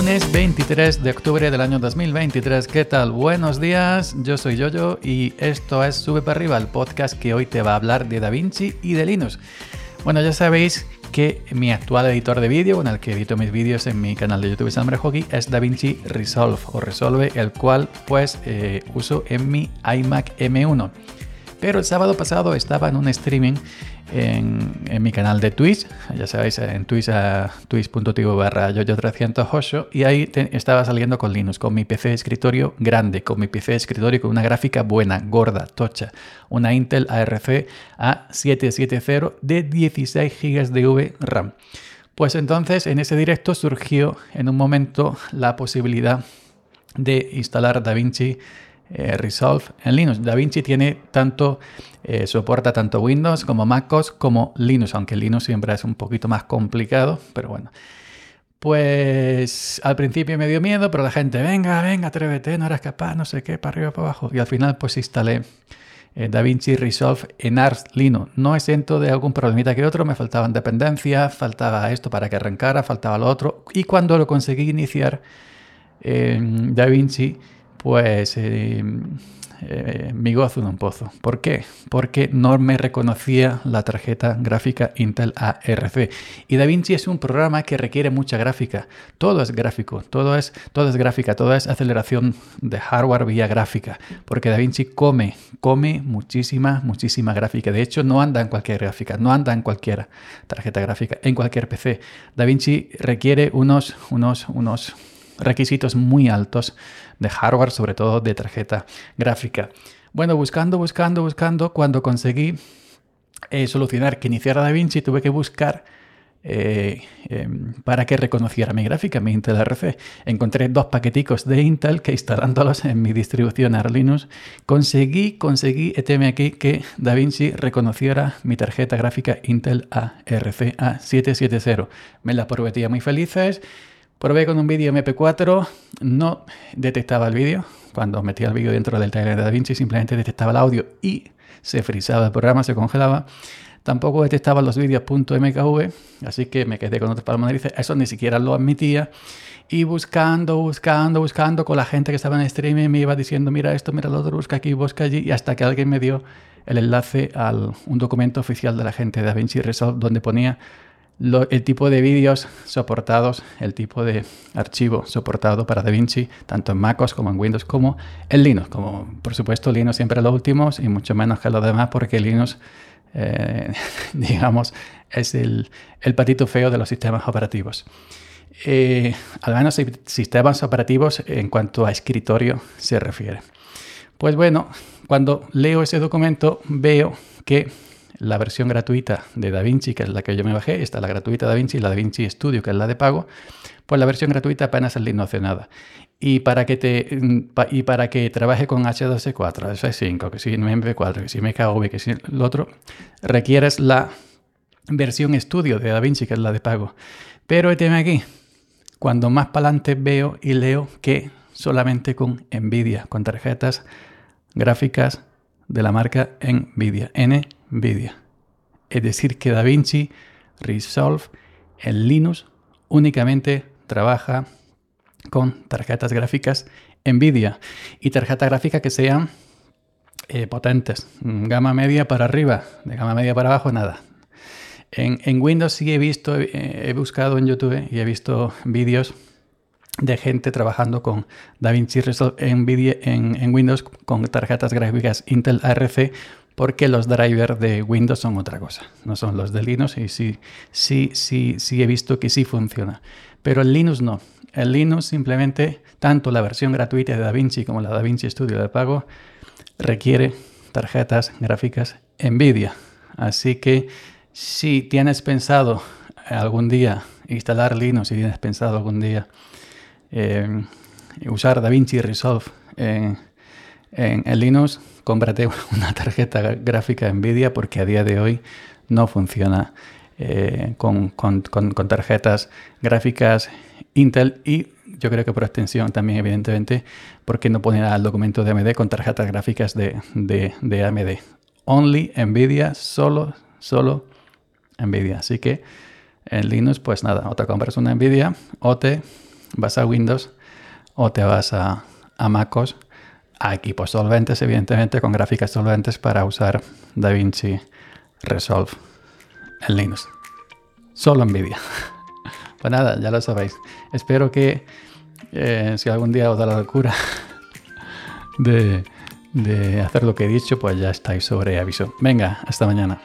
Lunes 23 de octubre del año 2023. ¿Qué tal? Buenos días, yo soy Yoyo y esto es Sube para arriba, el podcast que hoy te va a hablar de DaVinci y de Linux. Bueno, ya sabéis que mi actual editor de vídeo, con el que edito mis vídeos en mi canal de YouTube Sambre Hockey, es DaVinci Resolve o Resolve, el cual pues eh, uso en mi iMac M1. Pero el sábado pasado estaba en un streaming en, mi canal de Twitch, ya sabéis, en Twitch, twitch.tv barra yoyo308, y ahí estaba saliendo con Linux, con mi PC de escritorio grande, con mi PC de escritorio con una gráfica buena, gorda, tocha, una Intel ARC A770 de 16 GB de VRAM. Pues entonces en ese directo surgió en un momento la posibilidad de instalar DaVinci eh, Resolve en Linux. DaVinci tiene tanto, eh, soporta tanto Windows como MacOS como Linux, aunque Linux siempre es un poquito más complicado, pero bueno. Pues al principio me dio miedo, pero la gente, venga, venga, atrévete, no eres capaz, no sé qué, para arriba, para abajo. Y al final pues instalé eh, DaVinci Resolve en Ars Linux. No exento de algún problemita que otro, me faltaban dependencias, faltaba esto para que arrancara, faltaba lo otro. Y cuando lo conseguí iniciar, DaVinci pues eh, eh, mi gozo en un pozo. ¿Por qué? Porque no me reconocía la tarjeta gráfica Intel ARC. Y DaVinci es un programa que requiere mucha gráfica. Todo es gráfico, todo es, todo es gráfica, todo es aceleración de hardware vía gráfica. Porque DaVinci come, come muchísima, muchísima gráfica. De hecho, no anda en cualquier gráfica, no anda en cualquier tarjeta gráfica, en cualquier PC. DaVinci requiere unos, unos, unos requisitos muy altos de hardware, sobre todo de tarjeta gráfica. Bueno, buscando, buscando, buscando, cuando conseguí eh, solucionar que iniciara DaVinci, tuve que buscar eh, em, para que reconociera mi gráfica, mi Intel RC. Encontré dos paqueticos de Intel que instalándolos en mi distribución Arch Linux, conseguí, conseguí, etm aquí, que DaVinci reconociera mi tarjeta gráfica Intel ARC A770. Me la prometía muy felices Probé con un vídeo MP4, no detectaba el vídeo. Cuando metía el vídeo dentro del taller de DaVinci simplemente detectaba el audio y se frizaba el programa, se congelaba. Tampoco detectaba los vídeos .mkv, así que me quedé con otro palmo de narices. Eso ni siquiera lo admitía. Y buscando, buscando, buscando con la gente que estaba en streaming me iba diciendo, mira esto, mira lo otro, busca aquí, busca allí. Y hasta que alguien me dio el enlace a un documento oficial de la gente de DaVinci Resolve donde ponía el tipo de vídeos soportados, el tipo de archivo soportado para DaVinci, tanto en MacOS como en Windows, como en Linux. Como por supuesto Linux siempre los últimos y mucho menos que los demás porque Linux, eh, digamos, es el, patito feo de los sistemas operativos. Eh, al menos sistemas operativos en cuanto a escritorio se refiere. Pues bueno, cuando leo ese documento veo que la versión gratuita de DaVinci, que es la que yo me bajé, está la gratuita DaVinci y la DaVinci Studio, que es la de pago, pues la versión gratuita apenas es no hace nada. Y para que te y para que trabaje con H264, H5, que si MP4, que si MKV, que si lo otro, requieres la versión Studio de DaVinci, que es la de pago. Pero teme aquí, cuando más para adelante veo y leo que solamente con Nvidia, con tarjetas gráficas de la marca Nvidia, NVIDIA. Es decir, que DaVinci Resolve en Linux únicamente trabaja con tarjetas gráficas NVIDIA y tarjetas gráficas que sean eh, potentes, gama media para arriba, de gama media para abajo, nada. En, Windows sí he visto, he buscado en YouTube y he visto vídeos de gente trabajando con DaVinci Resolve NVIDIA en, en Windows con tarjetas gráficas Intel ARC porque los drivers de Windows son otra cosa, no son los de Linux y sí, sí, sí, sí he visto que sí funciona. Pero el Linux no. El Linux simplemente, tanto la versión gratuita de DaVinci como la DaVinci Studio de pago, requiere tarjetas gráficas NVIDIA. Así que si tienes pensado algún día instalar Linux, si tienes pensado algún día eh, usar DaVinci Resolve en, en, Linux, cómprate una tarjeta gráfica NVIDIA porque a día de hoy no funciona eh, con, tarjetas gráficas Intel y yo creo que por extensión también, evidentemente, porque no pone el documento de AMD con tarjetas gráficas de, de, AMD. Only NVIDIA, solo, solo NVIDIA. Así que en Linux, pues nada, o te compras una NVIDIA o te vas a Windows o te vas a, a MacOS a equipos solventes, evidentemente, con gráficas solventes para usar DaVinci Resolve en Linux. Solo Nvidia. Pues nada, ya lo sabéis. Espero que eh, si algún día os da la locura de, de hacer lo que he dicho, pues ya estáis sobre aviso. Venga, hasta mañana.